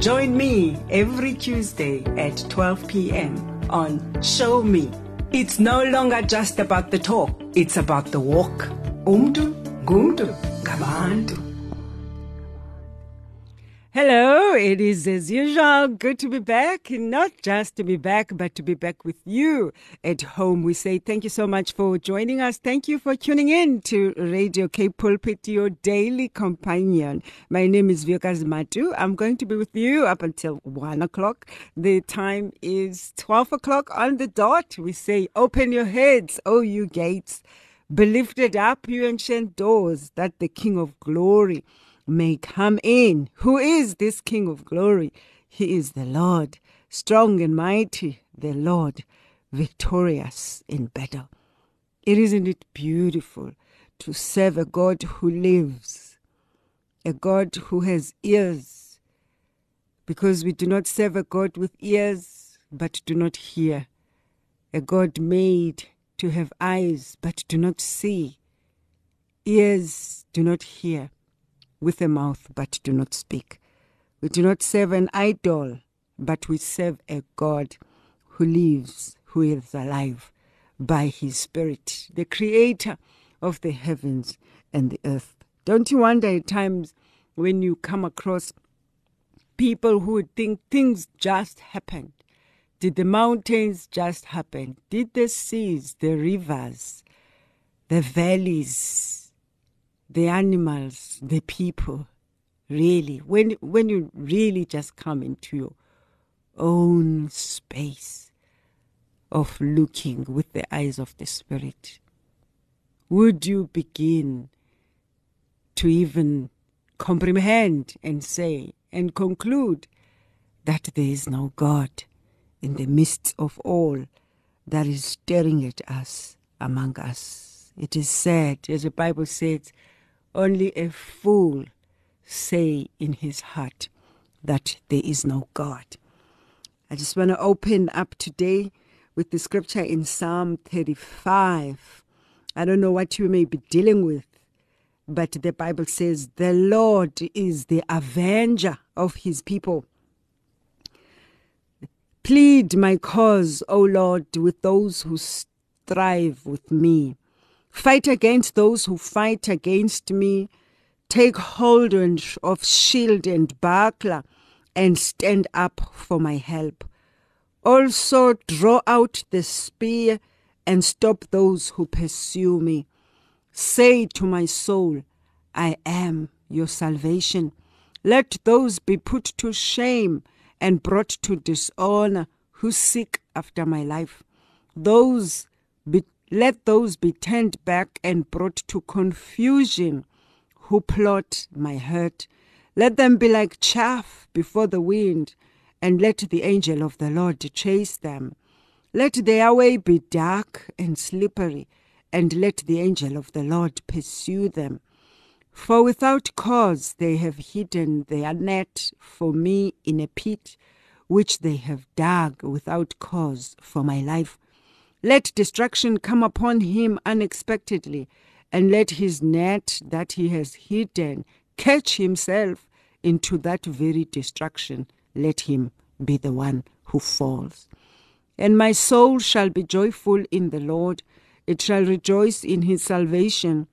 Join me every Tuesday at 12 p.m. on Show Me. It's no longer just about the talk, it's about the walk. Umntu, ngumntu, ngabantu. Hello, it is as usual good to be back. Not just to be back, but to be back with you at home. We say thank you so much for joining us. Thank you for tuning in to Radio K Pulpit, your daily companion. My name is Vyokazi Matu. I'm going to be with you up until one o'clock. The time is 12 o'clock on the dot. We say, open your heads, O you gates. Be lifted up, you ancient doors, that the King of glory may come in. Who is this King of glory? He is the Lord, strong and mighty, the Lord, victorious in battle. It isn't it beautiful to serve a God who lives, a God who has ears, because we do not serve a God with ears but do not hear, a God made to have eyes but do not see, ears do not hear with a mouth but do not speak. We do not serve an idol, but we serve a God who lives, who is alive by his Spirit, the creator of the heavens and the earth. Don't you wonder at times when you come across people who think things just happened? Did the mountains just happen? Did the seas, the rivers, the valleys, the animals, the people, really, when when you really just come into your own space of looking with the eyes of the spirit, would you begin to even comprehend and say and conclude that there is no God in the midst of all that is staring at us among us? It is said, as the Bible says, only a fool say in his heart that there is no God. I just want to open up today with the scripture in Psalm 35. I don't know what you may be dealing with, but the Bible says the Lord is the avenger of his people. Plead my cause, O Lord, with those who strive with me. Fight against those who fight against me. Take hold of shield and buckler and stand up for my help. Also draw out the spear and stop those who pursue me. Say to my soul, I am your salvation. Let those be put to shame and brought to dishonor who seek after my life. Those be let those be turned back and brought to confusion who plot my hurt. Let them be like chaff before the wind, and let the angel of the Lord chase them. Let their way be dark and slippery, and let the angel of the Lord pursue them. For without cause they have hidden their net for me in a pit, which they have dug without cause for my life. Let destruction come upon him unexpectedly, and let his net that he has hidden catch himself into that very destruction. Let him be the one who falls. And my soul shall be joyful in the Lord, it shall rejoice in his salvation.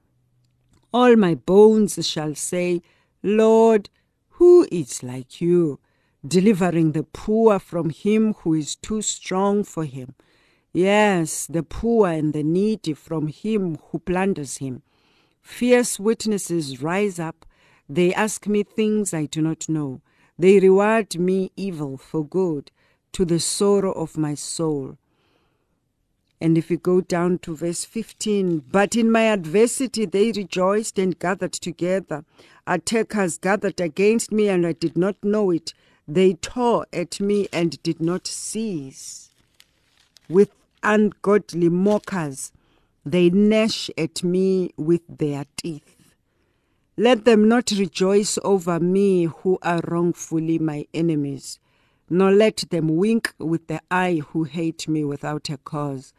All my bones shall say, Lord, who is like you, delivering the poor from him who is too strong for him? Yes, the poor and the needy from him who plunders him. Fierce witnesses rise up. They ask me things I do not know. They reward me evil for good, to the sorrow of my soul. And if you go down to verse 15, but in my adversity they rejoiced and gathered together. Attackers gathered against me, and I did not know it. They tore at me and did not cease. With ungodly mockers, they gnash at me with their teeth. Let them not rejoice over me who are wrongfully my enemies, nor let them wink with the eye who hate me without a cause.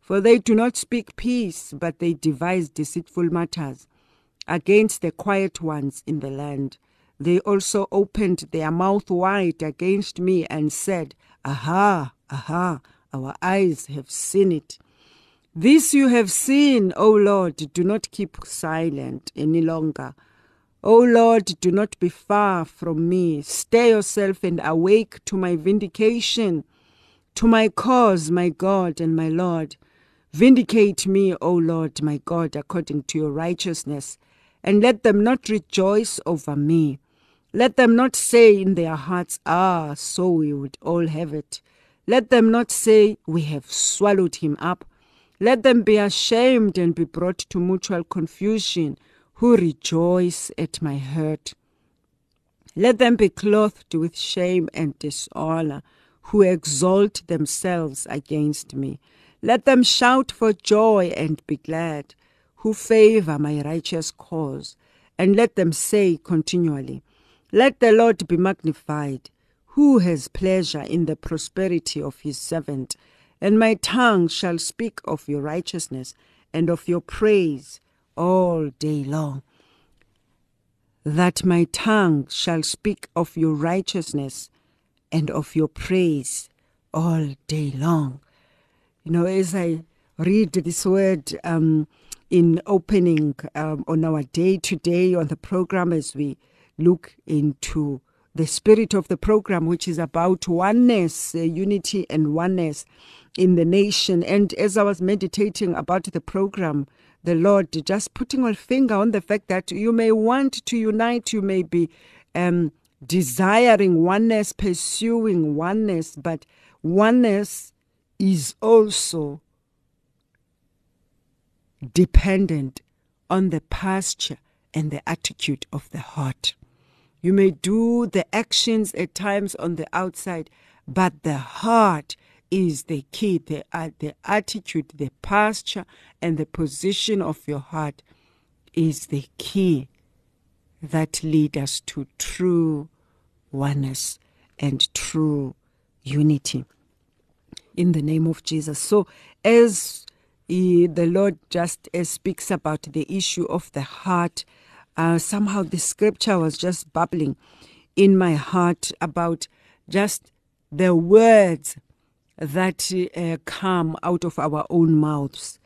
For they do not speak peace, but they devise deceitful matters against the quiet ones in the land. They also opened their mouth wide against me and said, Aha, aha, our eyes have seen it. This you have seen, O Lord, do not keep silent any longer. O Lord, do not be far from me. Stay yourself and awake to my vindication, to my cause, my God and my Lord. Vindicate me, O Lord, my God, according to your righteousness, and let them not rejoice over me. Let them not say in their hearts, Ah, so we would all have it. Let them not say, We have swallowed him up. Let them be ashamed and be brought to mutual confusion, who rejoice at my hurt. Let them be clothed with shame and dishonor, who exalt themselves against me. Let them shout for joy and be glad, who favor my righteous cause. And let them say continually, Let the Lord be magnified, who has pleasure in the prosperity of his servant. And my tongue shall speak of your righteousness and of your praise all day long. That my tongue shall speak of your righteousness and of your praise all day long. You know, as I read this word um, in opening um, on our day today on the program, as we look into the spirit of the program, which is about oneness, uh, unity, and oneness in the nation. And as I was meditating about the program, the Lord just putting a finger on the fact that you may want to unite, you may be um, desiring oneness, pursuing oneness, but oneness is also dependent on the posture and the attitude of the heart. You may do the actions at times on the outside, but the heart is the key. The, uh, the attitude, the posture, and the position of your heart is the key that lead us to true oneness and true unity in the name of Jesus. So, as he, the Lord just uh, speaks about the issue of the heart, uh, somehow the scripture was just bubbling in my heart about just the words that uh, come out of our own mouths.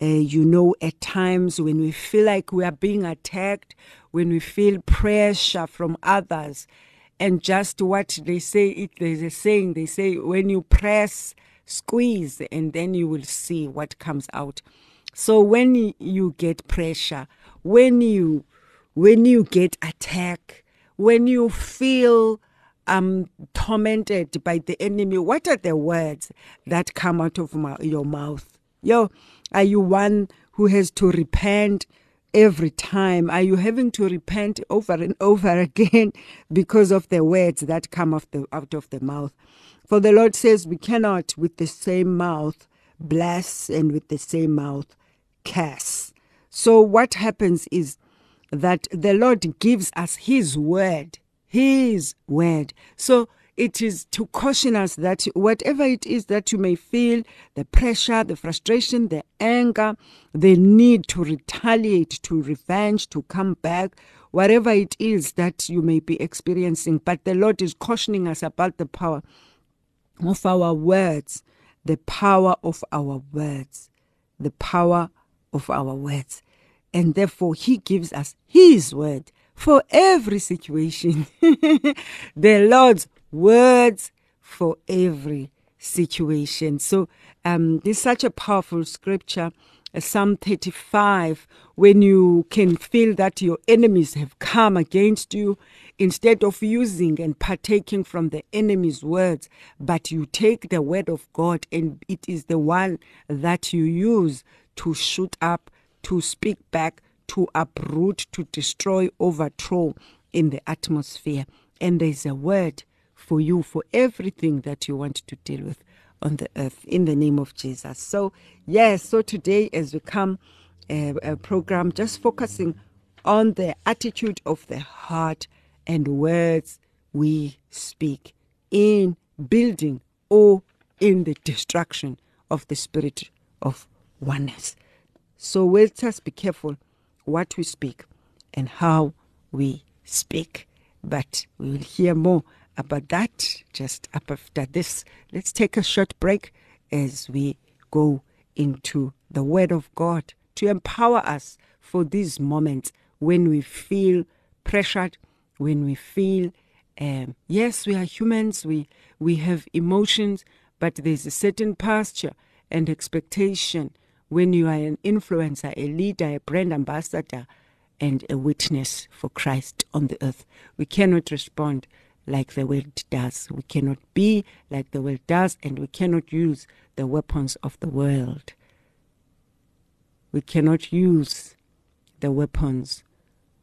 Uh, you know, at times when we feel like we are being attacked, when we feel pressure from others, and just what they say, it, there's a saying, they say, when you press, squeeze, and then you will see what comes out. So when you get pressure, when you when you get attacked, when you feel um, tormented by the enemy, what are the words that come out of my, your mouth? Yo, are you one who has to repent every time? Are you having to repent over and over again because of the words that come the, out of the mouth? For the Lord says, We cannot with the same mouth bless and with the same mouth curse. So, what happens is that the Lord gives us His word his word. So it is to caution us that whatever it is that you may feel the pressure, the frustration, the anger, the need to retaliate, to revenge, to come back, whatever it is that you may be experiencing. But the Lord is cautioning us about the power of our words, the power of our words, the power of our words. And therefore, He gives us His word for every situation. the Lord's words for every situation. So um, this is such a powerful scripture. Uh, Psalm 35, when you can feel that your enemies have come against you, instead of using and partaking from the enemy's words, but you take the word of God and it is the one that you use to shoot up, to speak back, to uproot, to destroy, overthrow in the atmosphere. And there's a word for you for everything that you want to deal with on the earth in the name of Jesus. So, yes, so today as we come a, a program just focusing on the attitude of the heart and words we speak in building or in the destruction of the spirit of oneness. So let us be careful what we speak and how we speak. But we will hear more about that just up after this. Let's take a short break as we go into the Word of God to empower us for these moments when we feel pressured, when we feel, um, yes, we are humans, we, we have emotions, but there's a certain posture and expectation when you are an influencer, a leader, a brand ambassador, and a witness for Christ on the earth. We cannot respond like the world does. We cannot be like the world does, and we cannot use the weapons of the world we cannot use the weapons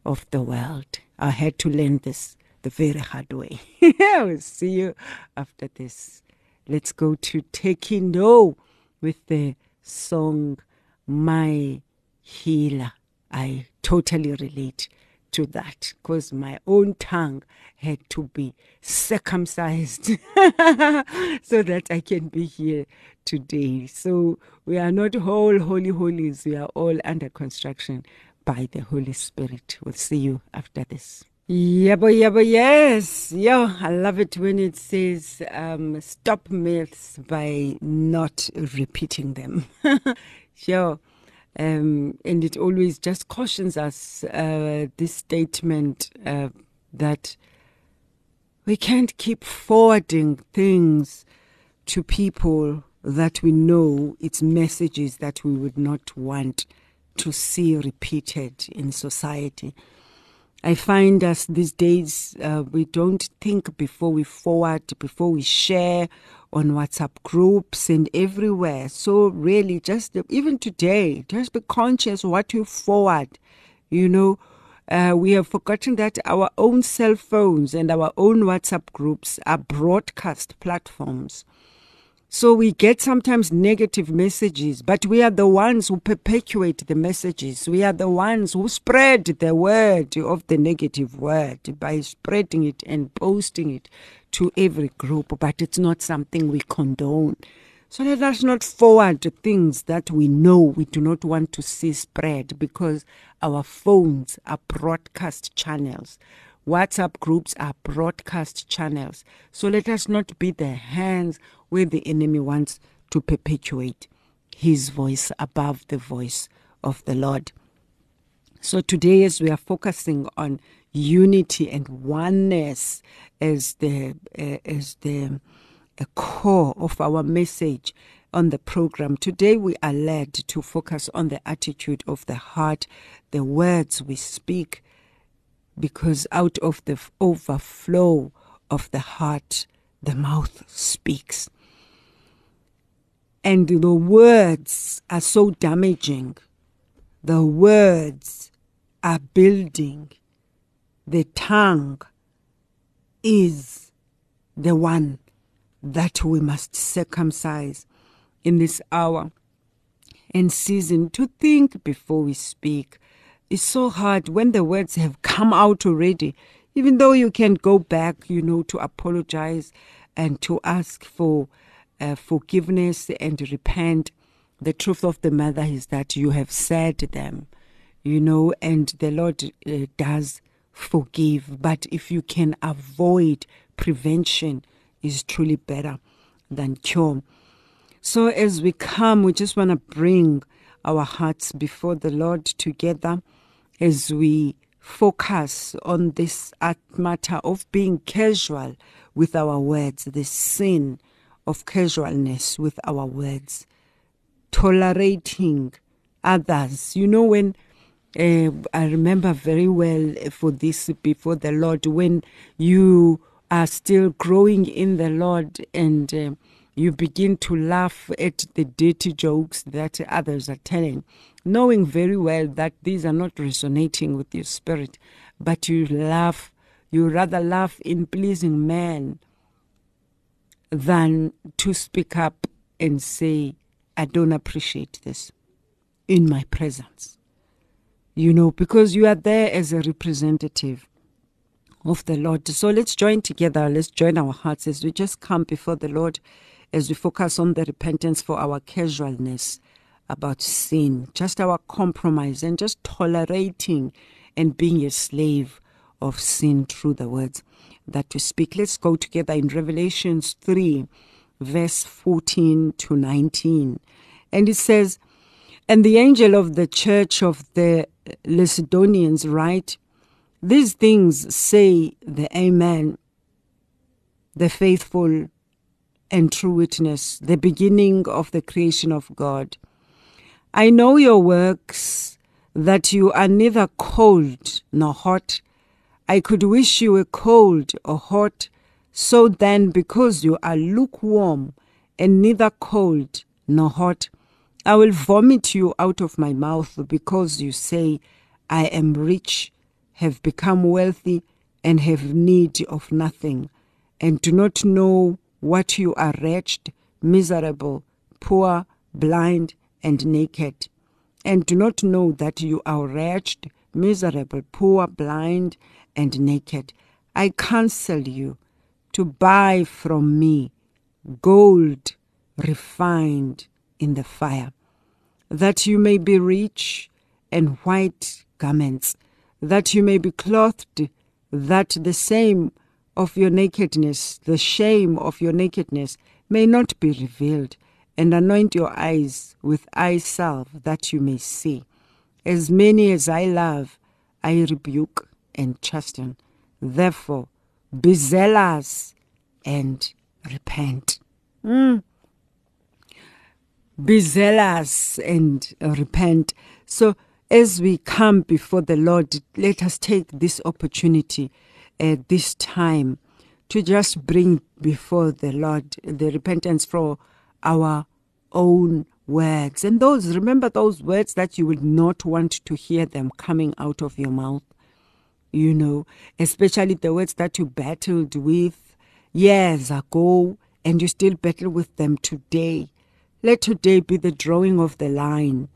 of the world. I had to learn this the very hard way. we'll see you after this. Let's go to Taking No with the song My Healer. I totally relate to that because my own tongue had to be circumcised so that I can be here today. So we are not whole holy holies, we are all under construction by the Holy Spirit. We'll see you after this. Yeah, boy, yes. Yeah, I love it when it says um, stop myths by not repeating them. sure. Um, and it always just cautions us uh, this statement uh, that we can't keep forwarding things to people that we know it's messages that we would not want to see repeated in society. I find us these days, uh, we don't think before we forward, before we share on WhatsApp groups and everywhere. So, really, just even today, just be conscious what you forward. You know, uh, we have forgotten that our own cell phones and our own WhatsApp groups are broadcast platforms. So we get sometimes negative messages, but we are the ones who perpetuate the messages. We are the ones who spread the word of the negative word by spreading it and posting it to every group, but it's not something we condone. So let us not forward things that we know we do not want to see spread because our phones are broadcast channels. WhatsApp groups are broadcast channels. So let us not be the hands where the enemy wants to perpetuate his voice above the voice of the Lord. So today, as we are focusing on unity and oneness as the uh, as the uh, core of our message on the program, today we are led to focus on the attitude of the heart, the words we speak, because out of the overflow of the heart, the mouth speaks. And the words are so damaging. The words are building. The tongue is the one that we must circumcise in this hour and season to think before we speak it's so hard when the words have come out already, even though you can go back, you know, to apologize and to ask for uh, forgiveness and repent. The truth of the matter is that you have said them, you know, and the Lord uh, does forgive. But if you can avoid prevention, is truly better than cure. So as we come, we just want to bring our hearts before the Lord together as we focus on this matter of being casual with our words, the sin of casualness with our words, tolerating others. You know, when uh, I remember very well for this before the Lord, when you are still growing in the Lord and uh, you begin to laugh at the dirty jokes that others are telling knowing very well that these are not resonating with your spirit, but you laugh, you rather laugh in pleasing man than to speak up and say, I don't appreciate this in my presence. You know, because you are there as a representative of the Lord. So let's join together. Let's join our hearts as we just come before the Lord, as we focus on the repentance for our casualness about sin, just our compromise, and just tolerating and being a slave of sin through the words that to speak. Let's go together in Revelations 3, verse 14 to 19. And it says, And the angel of the church of the Laodiceans write, These things say the Amen, the faithful and true witness, the beginning of the creation of God. I know your works, that you are neither cold nor hot. I could wish you were cold or hot. So then, because you are lukewarm and neither cold nor hot, I will vomit you out of my mouth because you say, I am rich, have become wealthy, and have need of nothing, and do not know what you are wretched, miserable, poor, blind, and naked, and do not know that you are wretched, miserable, poor, blind, and naked. I counsel you to buy from me gold refined in the fire, that you may be rich, and white garments, that you may be clothed, that the same of your nakedness, the shame of your nakedness, may not be revealed, and anoint your eyes with eye salve, that you may see. As many as I love, I rebuke and chasten. Therefore, be zealous and repent. Mm. Be zealous and repent. So, as we come before the Lord, let us take this opportunity at this time to just bring before the Lord the repentance for our own words. And those, remember those words that you would not want to hear them coming out of your mouth you know, especially the words that you battled with years ago and you still battle with them today. Let today be the drawing of the line,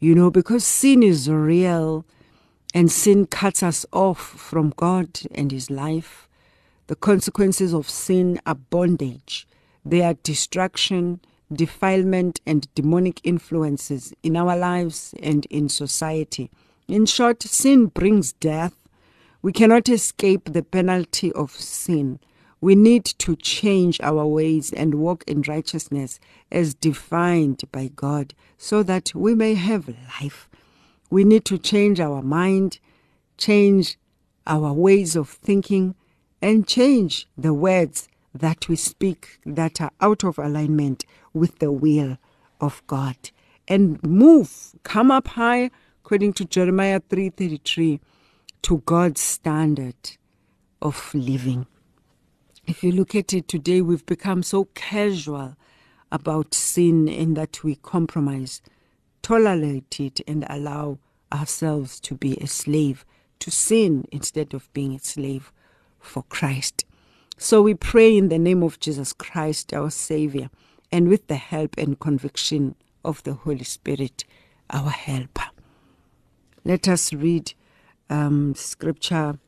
you know, because sin is real and sin cuts us off from God and His life. The consequences of sin are bondage, they are destruction, defilement, and demonic influences in our lives and in society. In short, sin brings death we cannot escape the penalty of sin. We need to change our ways and walk in righteousness as defined by God so that we may have life. We need to change our mind, change our ways of thinking, and change the words that we speak that are out of alignment with the will of God. And move, come up high, according to Jeremiah 3:33 to God's standard of living. If you look at it today, we've become so casual about sin in that we compromise, tolerate it, and allow ourselves to be a slave to sin instead of being a slave for Christ. So we pray in the name of Jesus Christ, our Savior, and with the help and conviction of the Holy Spirit, our helper. Let us read um, scripture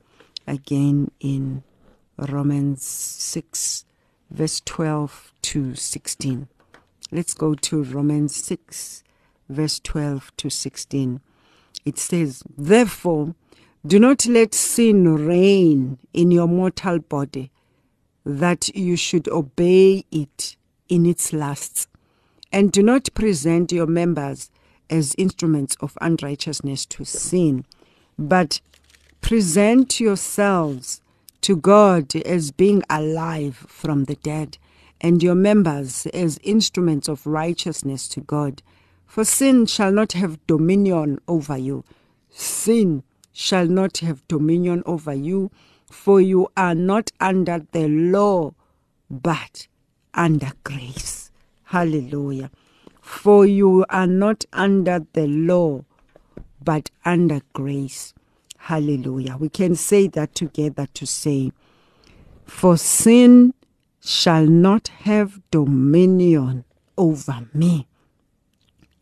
again in Romans 6, verse 12 to 16. Let's go to Romans 6, verse 12 to 16. It says, Therefore, do not let sin reign in your mortal body, that you should obey it in its lusts. And do not present your members as instruments of unrighteousness to sin but present yourselves to God as being alive from the dead, and your members as instruments of righteousness to God. For sin shall not have dominion over you. Sin shall not have dominion over you, for you are not under the law, but under grace. Hallelujah. For you are not under the law, but under grace. Hallelujah. We can say that together to say, For sin shall not have dominion over me.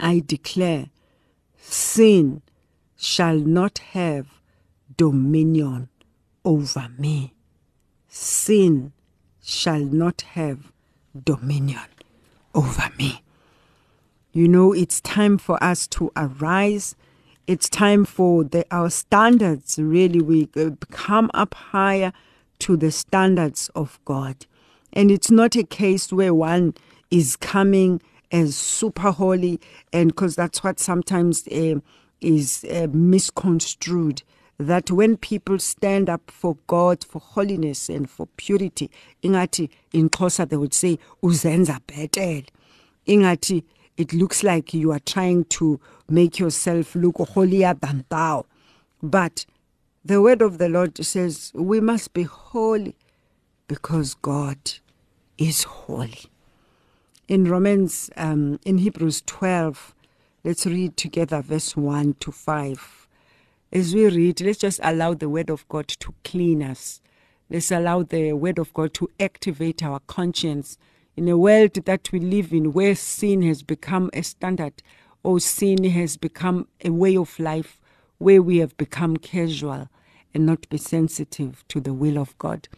I declare, sin shall not have dominion over me. Sin shall not have dominion over me. You know, it's time for us to arise. It's time for the, our standards, really, we come up higher to the standards of God. And it's not a case where one is coming as super holy, and because that's what sometimes uh, is uh, misconstrued. That when people stand up for God, for holiness and for purity, ingati in Xhosa they would say uzenza betel. Ingati it looks like you are trying to make yourself look holier than thou. But the word of the Lord says we must be holy because God is holy. In Romans, um, in Hebrews 12, let's read together verse 1 to 5. As we read, let's just allow the word of God to clean us. Let's allow the word of God to activate our conscience in a world that we live in where sin has become a standard or sin has become a way of life where we have become casual and not be sensitive to the will of God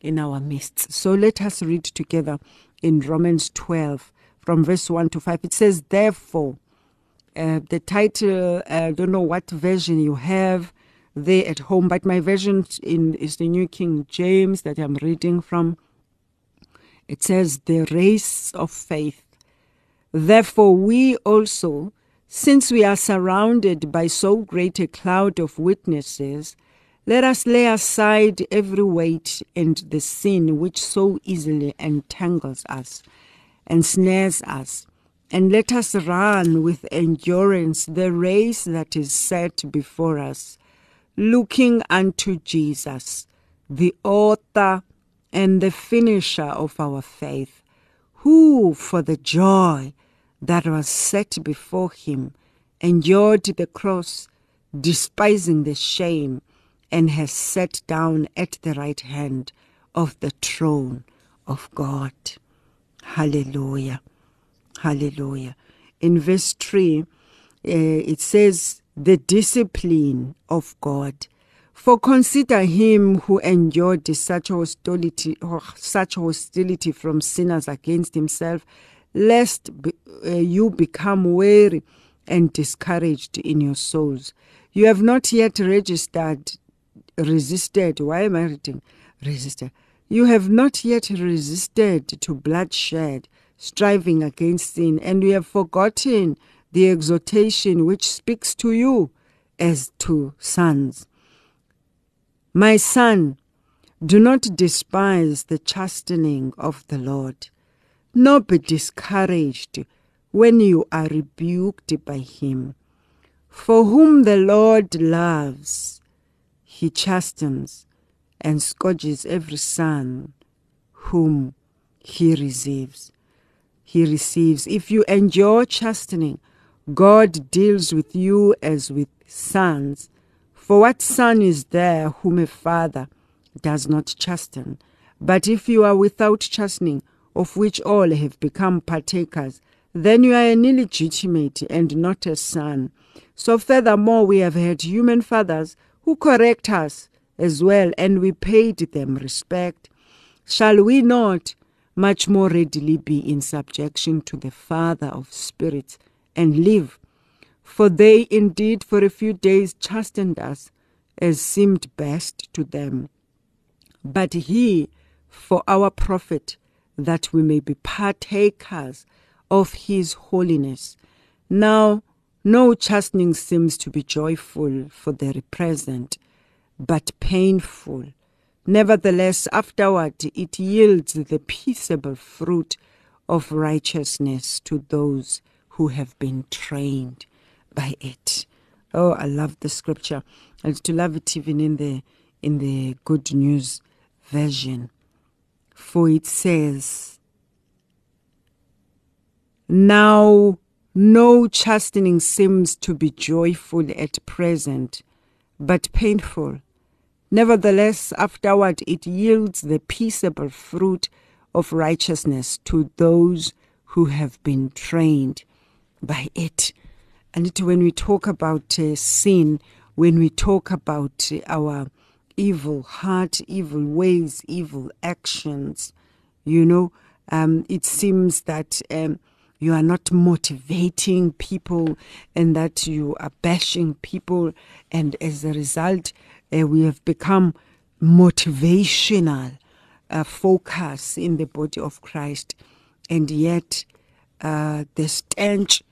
in our midst. So let us read together in Romans 12 from verse 1 to 5. It says, Therefore, uh, the title, uh, I don't know what version you have there at home, but my version in, is the New King James that I'm reading from. It says, The race of faith. Therefore, we also, since we are surrounded by so great a cloud of witnesses, let us lay aside every weight and the sin which so easily entangles us and snares us, and let us run with endurance the race that is set before us, looking unto Jesus, the author and the finisher of our faith, who for the joy that was set before him endured the cross, despising the shame and has sat down at the right hand of the throne of God. Hallelujah. Hallelujah. In verse 3, uh, it says, the discipline of God. For consider him who endured such hostility, such hostility from sinners against himself, lest be, uh, you become weary and discouraged in your souls. You have not yet registered resisted. Why am I reading resisted? You have not yet resisted to bloodshed, striving against sin, and you have forgotten the exhortation which speaks to you as to sons. My son, do not despise the chastening of the Lord, nor be discouraged when you are rebuked by him. For whom the Lord loves, he chastens and scourges every son whom he receives. He receives. If you endure chastening, God deals with you as with sons. For what son is there whom a father does not chasten? But if you are without chastening, of which all have become partakers, then you are an illegitimate and not a son. So, furthermore, we have had human fathers who correct us as well, and we paid them respect, shall we not much more readily be in subjection to the Father of spirits and live? For they indeed for a few days chastened us as seemed best to them. But he for our profit, that we may be partakers of his holiness. Now no chastening seems to be joyful for the present, but painful. Nevertheless, afterward it yields the peaceable fruit of righteousness to those who have been trained by it. Oh, I love the scripture. And to love it even in the in the good news version. For it says, Now no chastening seems to be joyful at present, but painful. Nevertheless, afterward it yields the peaceable fruit of righteousness to those who have been trained by it. And when we talk about uh, sin, when we talk about uh, our evil heart, evil ways, evil actions, you know, um, it seems that um, you are not motivating people and that you are bashing people. And as a result, uh, we have become motivational uh, focus in the body of Christ. And yet, uh, the stench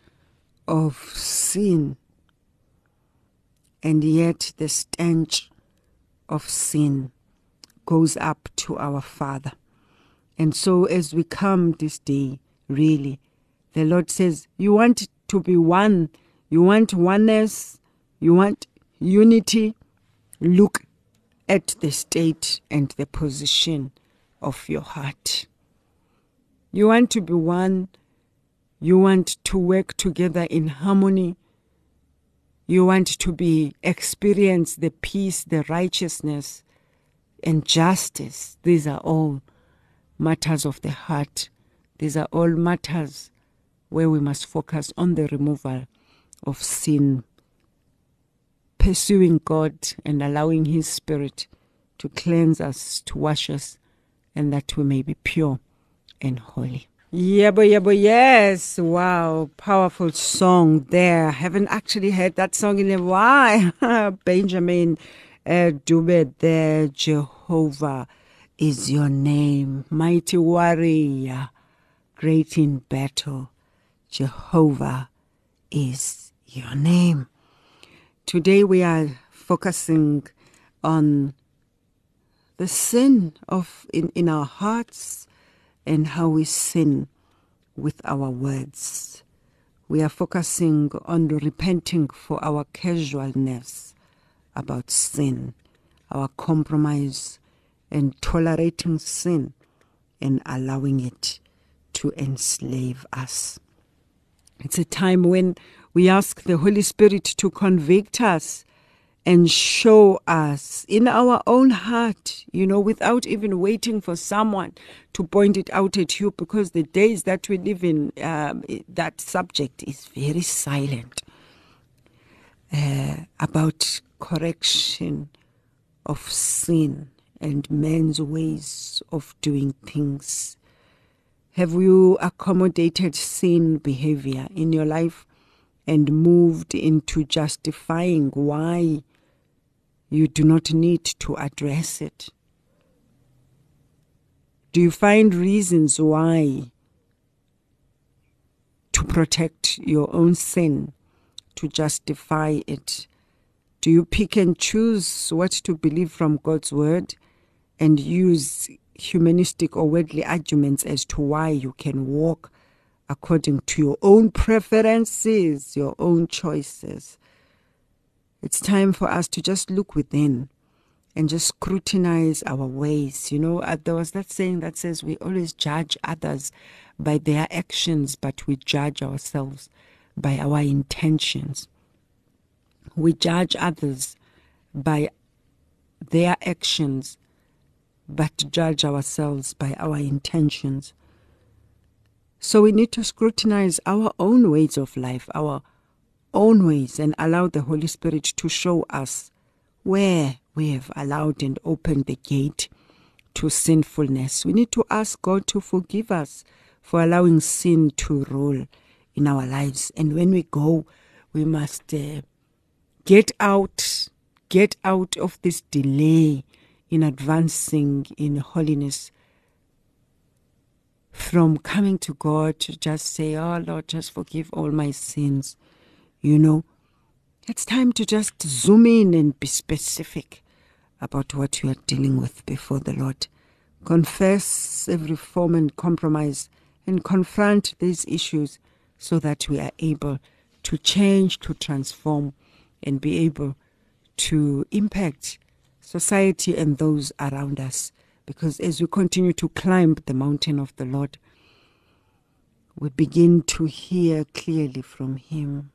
of sin, and yet the stench of sin goes up to our Father. And so, as we come this day, really, the Lord says, You want to be one, you want oneness, you want unity. Look at the state and the position of your heart. You want to be one, you want to work together in harmony. You want to be experience the peace, the righteousness, and justice. These are all matters of the heart. These are all matters where we must focus on the removal of sin, pursuing God and allowing His Spirit to cleanse us, to wash us, and that we may be pure and holy. Yeah, but yeah, but yes. Wow, powerful song there. Haven't actually heard that song in a while. Benjamin uh, Dube there, Jehovah is your name, mighty warrior, great in battle. Jehovah is your name. Today we are focusing on the sin of in, in our hearts and how we sin with our words. We are focusing on repenting for our casualness about sin, our compromise and tolerating sin and allowing it to enslave us. It's a time when we ask the Holy Spirit to convict us and show us in our own heart, you know, without even waiting for someone to point it out at you, because the days that we live in, um, that subject is very silent uh, about correction of sin and men's ways of doing things? Have you accommodated sin behavior in your life and moved into justifying why you do not need to address it? Do you find reasons why to protect your own sin, to justify it? Do you pick and choose what to believe from God's word? and use humanistic or worldly arguments as to why you can walk according to your own preferences, your own choices. It's time for us to just look within and just scrutinize our ways. You know, uh, there was that saying that says we always judge others by their actions, but we judge ourselves by our intentions. We judge others by their actions, but judge ourselves by our intentions. So we need to scrutinize our own ways of life, our own ways, and allow the Holy Spirit to show us where we have allowed and opened the gate to sinfulness. We need to ask God to forgive us for allowing sin to rule in our lives. And when we go, we must uh, get out, get out of this delay in advancing in holiness from coming to God to just say, Oh Lord, just forgive all my sins. You know, it's time to just zoom in and be specific about what you are dealing with before the Lord. Confess every form and compromise and confront these issues so that we are able to change, to transform, and be able to impact society and those around us. Because as we continue to climb the mountain of the Lord, we begin to hear clearly from Him.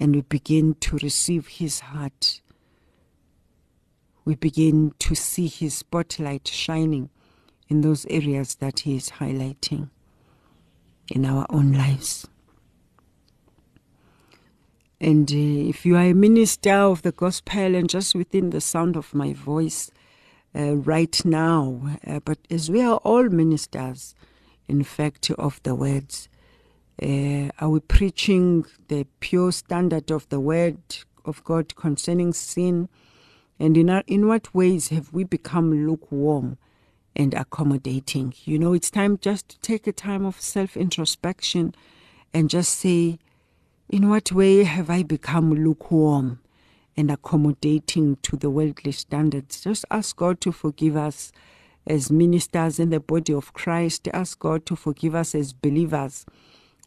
And we begin to receive His heart. we begin to see His spotlight shining in those areas that He is highlighting in our own lives. And uh, if you are a minister of the gospel and just within the sound of my voice uh, right now, uh, but as we are all ministers, in fact, of the words, uh, are we preaching the pure standard of the word of God concerning sin? And in, our, in what ways have we become lukewarm and accommodating? You know, it's time just to take a time of self introspection and just say, in what way have I become lukewarm and accommodating to the worldly standards? Just ask God to forgive us as ministers in the body of Christ. Ask God to forgive us as believers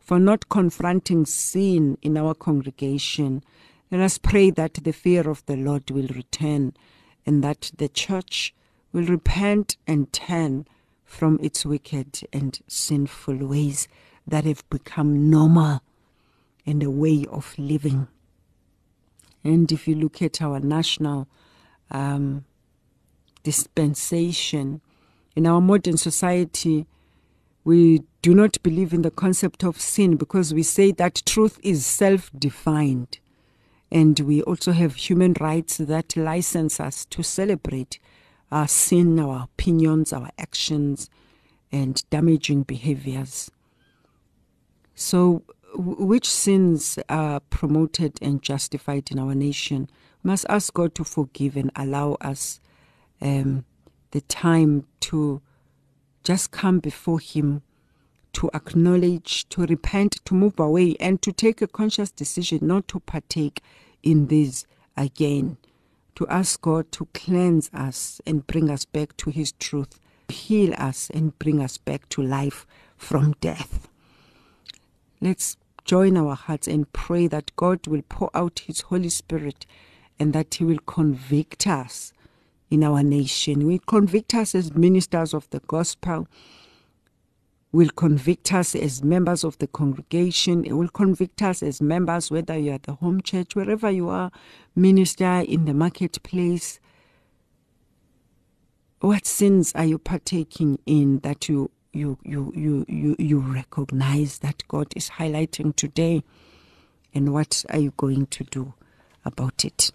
for not confronting sin in our congregation. Let us pray that the fear of the Lord will return and that the church will repent and turn from its wicked and sinful ways that have become normal and a way of living. And if you look at our national um, dispensation, in our modern society, we do not believe in the concept of sin because we say that truth is self defined. And we also have human rights that license us to celebrate our sin, our opinions, our actions, and damaging behaviors. So which sins are promoted and justified in our nation, we must ask God to forgive and allow us um, the time to just come before Him, to acknowledge, to repent, to move away, and to take a conscious decision not to partake in this again. To ask God to cleanse us and bring us back to His truth, heal us and bring us back to life from death. Let's join our hearts and pray that God will pour out His Holy Spirit and that He will convict us in our nation. Will convict us as ministers of the gospel. Will convict us as members of the congregation. It will convict us as members, whether you are the home church, wherever you are, minister in the marketplace. What sins are you partaking in that you you you you you you recognize that God is highlighting today and what are you going to do about it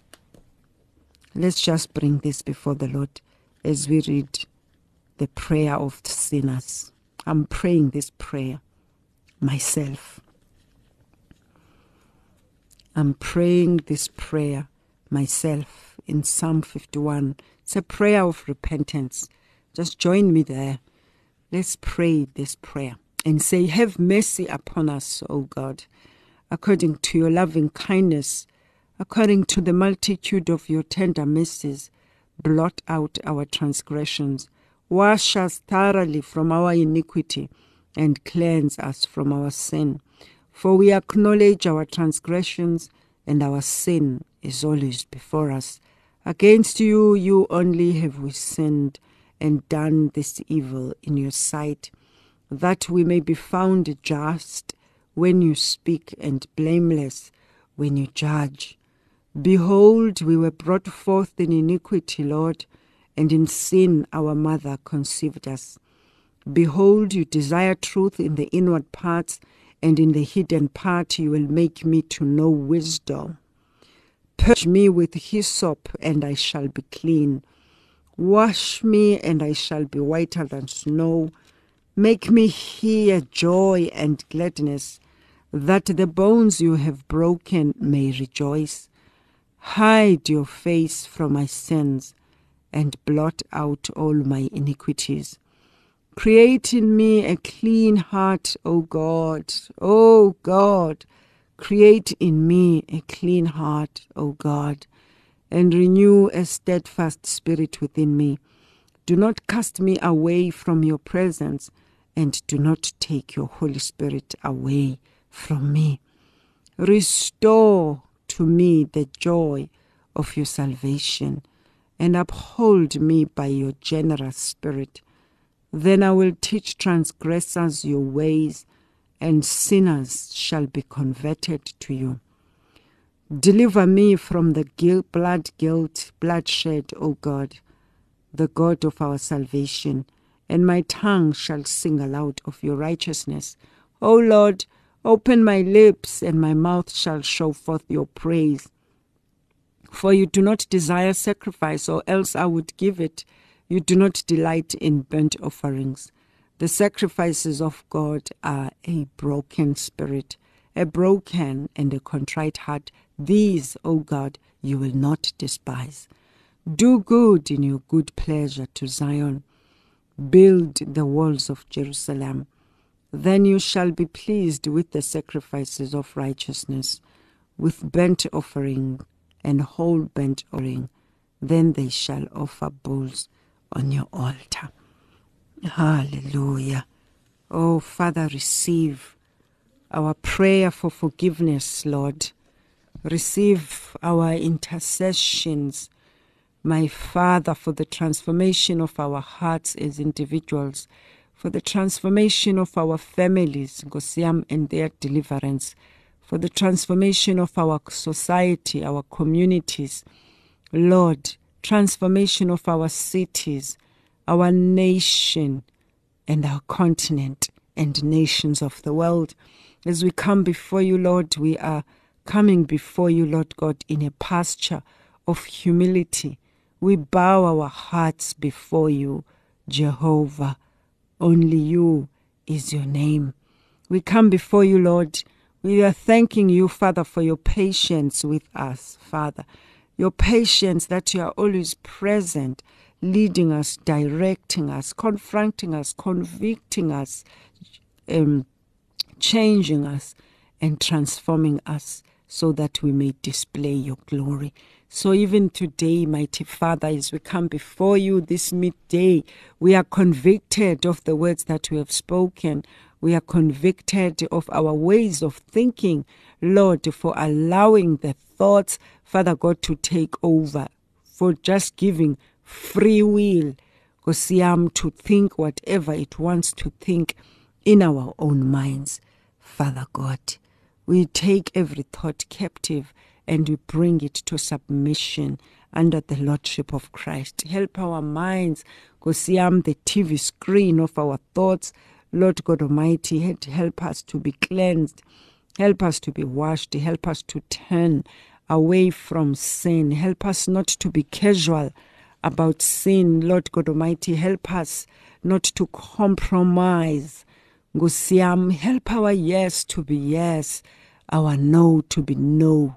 let's just bring this before the Lord as we read the prayer of the sinners. I'm praying this prayer myself. I'm praying this prayer myself in psalm 51 it's a prayer of repentance. Just join me there. Let's pray this prayer and say, Have mercy upon us, O God, according to your loving kindness, according to the multitude of your tender mercies. Blot out our transgressions, wash us thoroughly from our iniquity, and cleanse us from our sin. For we acknowledge our transgressions, and our sin is always before us. Against you, you only have we sinned and done this evil in your sight, that we may be found just when you speak and blameless when you judge. Behold, we were brought forth in iniquity, Lord, and in sin our mother conceived us. Behold, you desire truth in the inward parts, and in the hidden part you will make me to know wisdom. Purge me with hyssop, and I shall be clean. Wash me, and I shall be whiter than snow. Make me hear joy and gladness, that the bones you have broken may rejoice. Hide your face from my sins, and blot out all my iniquities. Create in me a clean heart, O God. O God, create in me a clean heart, O God and renew a steadfast spirit within me. Do not cast me away from your presence, and do not take your Holy Spirit away from me. Restore to me the joy of your salvation, and uphold me by your generous spirit. Then I will teach transgressors your ways, and sinners shall be converted to you. Deliver me from the guilt, blood guilt, bloodshed, O God, the God of our salvation, and my tongue shall sing aloud of your righteousness. O Lord, open my lips, and my mouth shall show forth your praise. For you do not desire sacrifice, or else I would give it. You do not delight in burnt offerings. The sacrifices of God are a broken spirit, a broken and a contrite heart. These, O God, you will not despise. Do good in your good pleasure to Zion. Build the walls of Jerusalem. Then you shall be pleased with the sacrifices of righteousness, with burnt offering and whole burnt offering. Then they shall offer bulls on your altar. Hallelujah. Oh, Father, receive our prayer for forgiveness, Lord. Receive our intercessions, my Father, for the transformation of our hearts as individuals, for the transformation of our families, Gosiam, and their deliverance, for the transformation of our society, our communities. Lord, transformation of our cities, our nation, and our continent and nations of the world. As we come before you, Lord, we are coming before you, Lord God, in a posture of humility. We bow our hearts before you, Jehovah. Only you is your name. We come before you, Lord. We are thanking you, Father, for your patience with us, Father. Your patience that you are always present, leading us, directing us, confronting us, convicting us, um, changing us, and transforming us so that we may display your glory. So even today, mighty Father, as we come before you this midday, we are convicted of the words that we have spoken. We are convicted of our ways of thinking, Lord, for allowing the thoughts, Father God, to take over, for just giving free will, Kosiam, um, to think whatever it wants to think in our own minds. Father God, we take every thought captive and we bring it to submission under the Lordship of Christ. Help our minds, Kosiam, um, the TV screen of our thoughts, Lord God Almighty, help us to be cleansed, help us to be washed, help us to turn away from sin, help us not to be casual about sin. Lord God Almighty, help us not to compromise. Ngusiam, help our yes to be yes, our no to be no.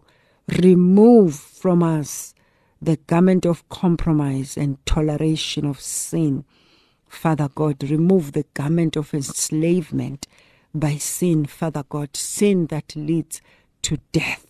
Remove from us the garment of compromise and toleration of sin. Father God, remove the garment of enslavement by sin, Father God, sin that leads to death.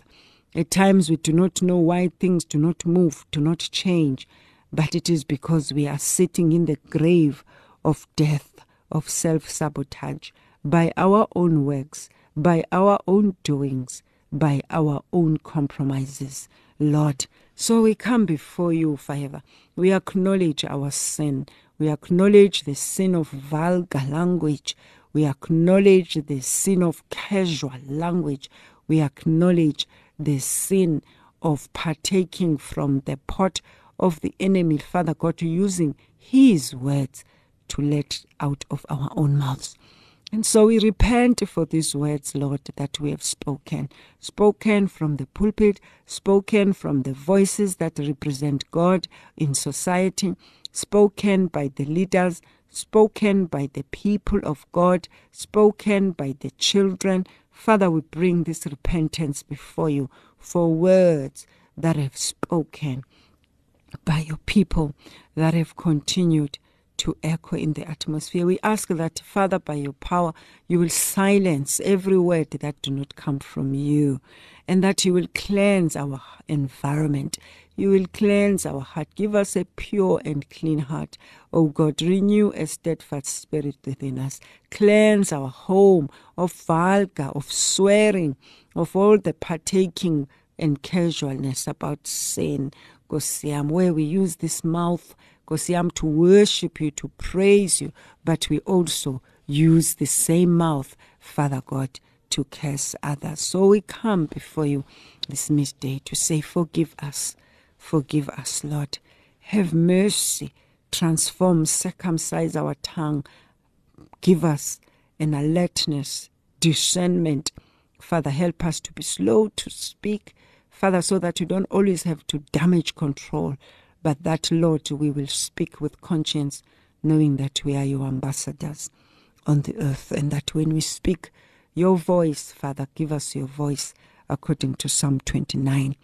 At times we do not know why things do not move, do not change, but it is because we are sitting in the grave of death, of self sabotage, by our own works, by our own doings, by our own compromises, Lord. So we come before you, Father. We acknowledge our sin. We acknowledge the sin of vulgar language. We acknowledge the sin of casual language. We acknowledge the sin of partaking from the pot of the enemy, Father God, using his words to let out of our own mouths. And so we repent for these words, Lord, that we have spoken. Spoken from the pulpit, spoken from the voices that represent God in society, spoken by the leaders, spoken by the people of God, spoken by the children. Father, we bring this repentance before you for words that have spoken by your people that have continued to echo in the atmosphere. We ask that, Father, by your power, you will silence every word that do not come from you, and that you will cleanse our environment. You will cleanse our heart. Give us a pure and clean heart. O oh God, renew a steadfast spirit within us. Cleanse our home of vulgar, of swearing, of all the partaking and casualness about sin. Gosiam, where we use this mouth Kosiam, to worship you, to praise you, but we also use the same mouth, Father God, to curse others. So we come before you this midday to say, Forgive us, forgive us, Lord. Have mercy, transform, circumcise our tongue. Give us an alertness, discernment. Father, help us to be slow to speak, Father, so that you don't always have to damage control, but that, Lord, we will speak with conscience, knowing that we are your ambassadors on the earth, and that when we speak your voice, Father, give us your voice according to Psalm 29.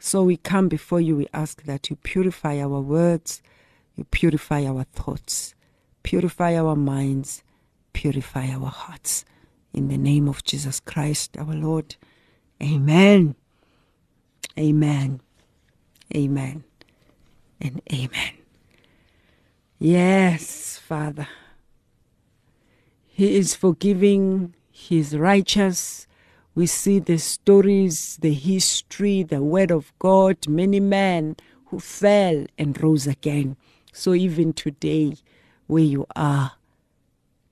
So we come before you, we ask that you purify our words, you purify our thoughts, purify our minds, purify our hearts. In the name of Jesus Christ, our Lord. Amen. Amen. Amen. And amen. Yes, Father. He is forgiving, He is righteous. We see the stories, the history, the Word of God, many men who fell and rose again. So even today, where you are,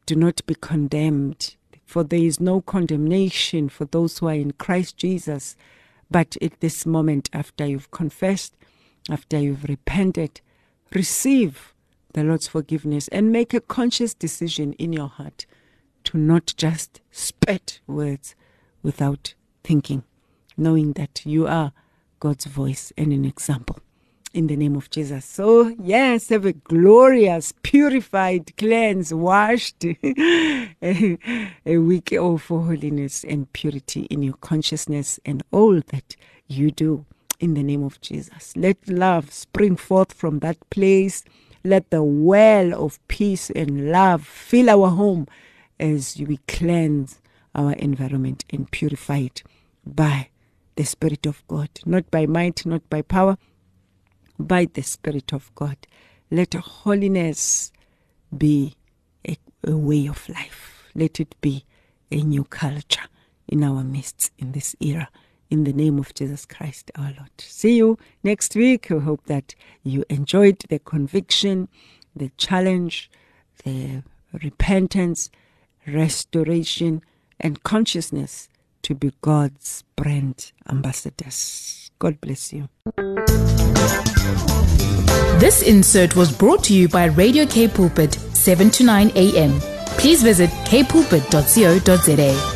do not be condemned, for there is no condemnation for those who are in Christ Jesus. But at this moment, after you've confessed, after you've repented, receive the Lord's forgiveness and make a conscious decision in your heart to not just spit words without thinking, knowing that you are God's voice and an example. In the name of Jesus. So, yes, have a glorious, purified, cleansed, washed, a, a week of holiness and purity in your consciousness and all that you do in the name of Jesus. Let love spring forth from that place. Let the well of peace and love fill our home as we cleanse our environment and purify it by the Spirit of God, not by might, not by power, by the Spirit of God. Let holiness be a, a way of life. Let it be a new culture in our midst in this era. In the name of Jesus Christ our Lord. See you next week. We hope that you enjoyed the conviction, the challenge, the repentance restoration, and consciousness to be God's brand ambassadors. God bless you. This insert was brought to you by Radio K Pulpit, 7 to 9 a.m. Please visit kpulpit.co.za.